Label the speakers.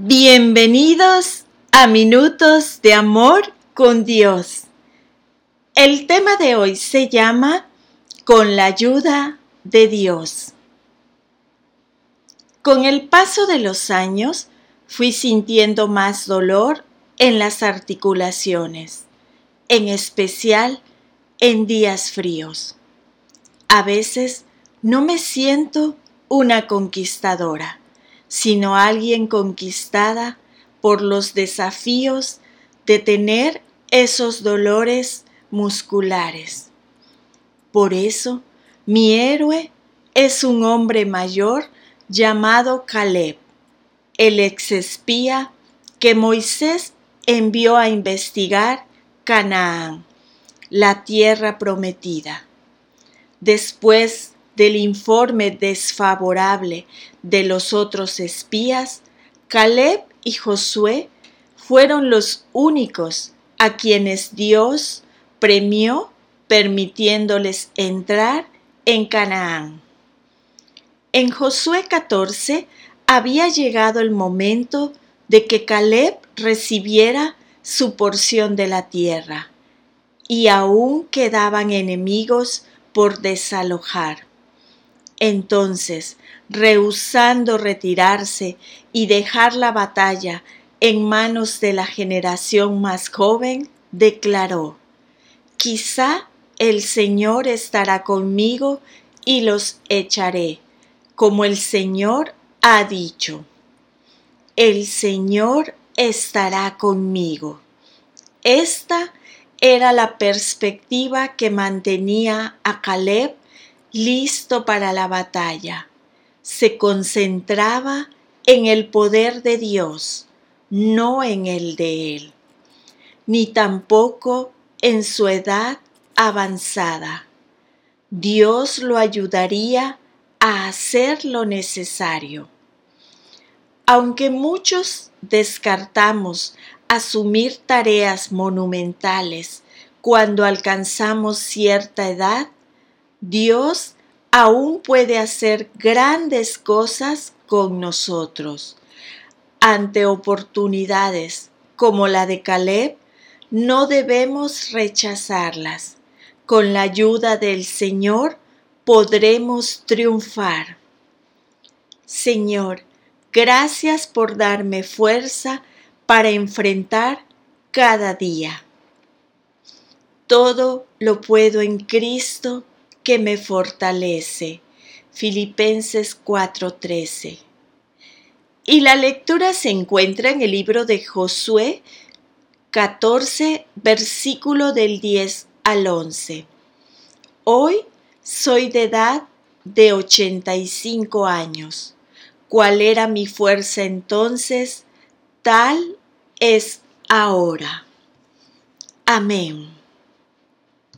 Speaker 1: Bienvenidos a Minutos de Amor con Dios. El tema de hoy se llama Con la ayuda de Dios. Con el paso de los años fui sintiendo más dolor en las articulaciones, en especial en días fríos. A veces no me siento una conquistadora sino alguien conquistada por los desafíos de tener esos dolores musculares. Por eso, mi héroe es un hombre mayor llamado Caleb, el exespía que Moisés envió a investigar Canaán, la tierra prometida. Después del informe desfavorable de los otros espías, Caleb y Josué fueron los únicos a quienes Dios premió permitiéndoles entrar en Canaán. En Josué 14 había llegado el momento de que Caleb recibiera su porción de la tierra, y aún quedaban enemigos por desalojar. Entonces, rehusando retirarse y dejar la batalla en manos de la generación más joven, declaró, Quizá el Señor estará conmigo y los echaré, como el Señor ha dicho. El Señor estará conmigo. Esta era la perspectiva que mantenía a Caleb listo para la batalla. Se concentraba en el poder de Dios, no en el de él, ni tampoco en su edad avanzada. Dios lo ayudaría a hacer lo necesario. Aunque muchos descartamos asumir tareas monumentales cuando alcanzamos cierta edad, Dios aún puede hacer grandes cosas con nosotros. Ante oportunidades como la de Caleb, no debemos rechazarlas. Con la ayuda del Señor podremos triunfar. Señor, gracias por darme fuerza para enfrentar cada día. Todo lo puedo en Cristo que me fortalece. Filipenses 4:13. Y la lectura se encuentra en el libro de Josué 14, versículo del 10 al 11. Hoy soy de edad de 85 años. ¿Cuál era mi fuerza entonces? Tal es ahora. Amén.